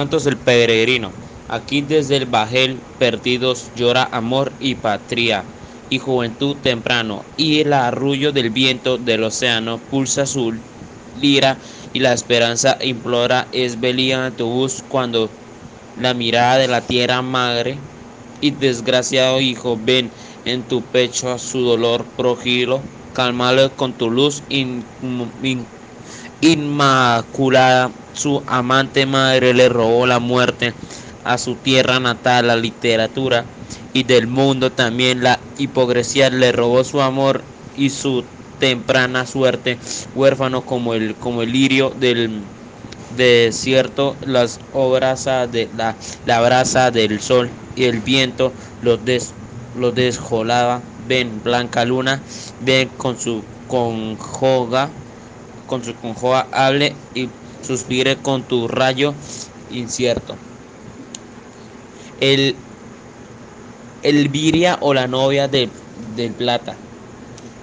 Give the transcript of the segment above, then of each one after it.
Santos el peregrino. Aquí desde el bajel perdidos llora amor y patria y juventud temprano, y el arrullo del viento del océano pulsa su lira y la esperanza implora es velía tu bus cuando la mirada de la tierra madre y desgraciado hijo ven en tu pecho a su dolor progilo, calmalo con tu luz in, inmaculada su amante madre le robó la muerte a su tierra natal, la literatura y del mundo también la hipocresía le robó su amor y su temprana suerte, huérfano como el, como el lirio del desierto, las obras de la, la brasa del sol y el viento los, des, los desjolaba. Ven, blanca luna, ven con su conjoga, con su conjoga, hable y suspire con tu rayo incierto. El Elviria o la novia de, del plata,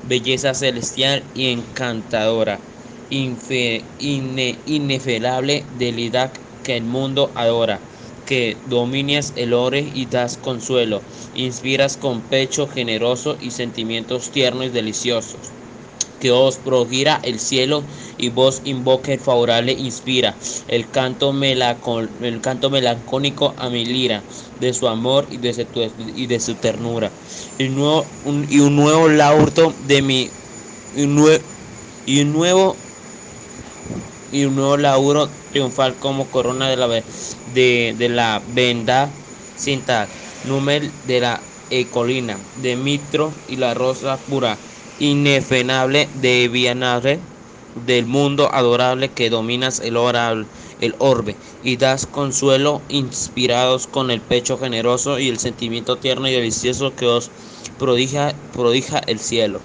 belleza celestial y encantadora, infe, ine, inefelable deidad que el mundo adora, que domines el ore y das consuelo, inspiras con pecho generoso y sentimientos tiernos y deliciosos que os progira el cielo y vos invoque el favorable inspira. El canto, melacon, el canto melancólico a mi lira de su amor y de su, y de su ternura. Y, nuevo, un, y un nuevo laurto de mi y un, nuevo y un nuevo lauro triunfal como corona de la de, de la venda cinta número de la ecolina de mitro y la rosa pura inefenable de Vianare, del mundo adorable que dominas el, orbe y das consuelo inspirados con el pecho generoso y el sentimiento tierno y delicioso que os prodige el cielo.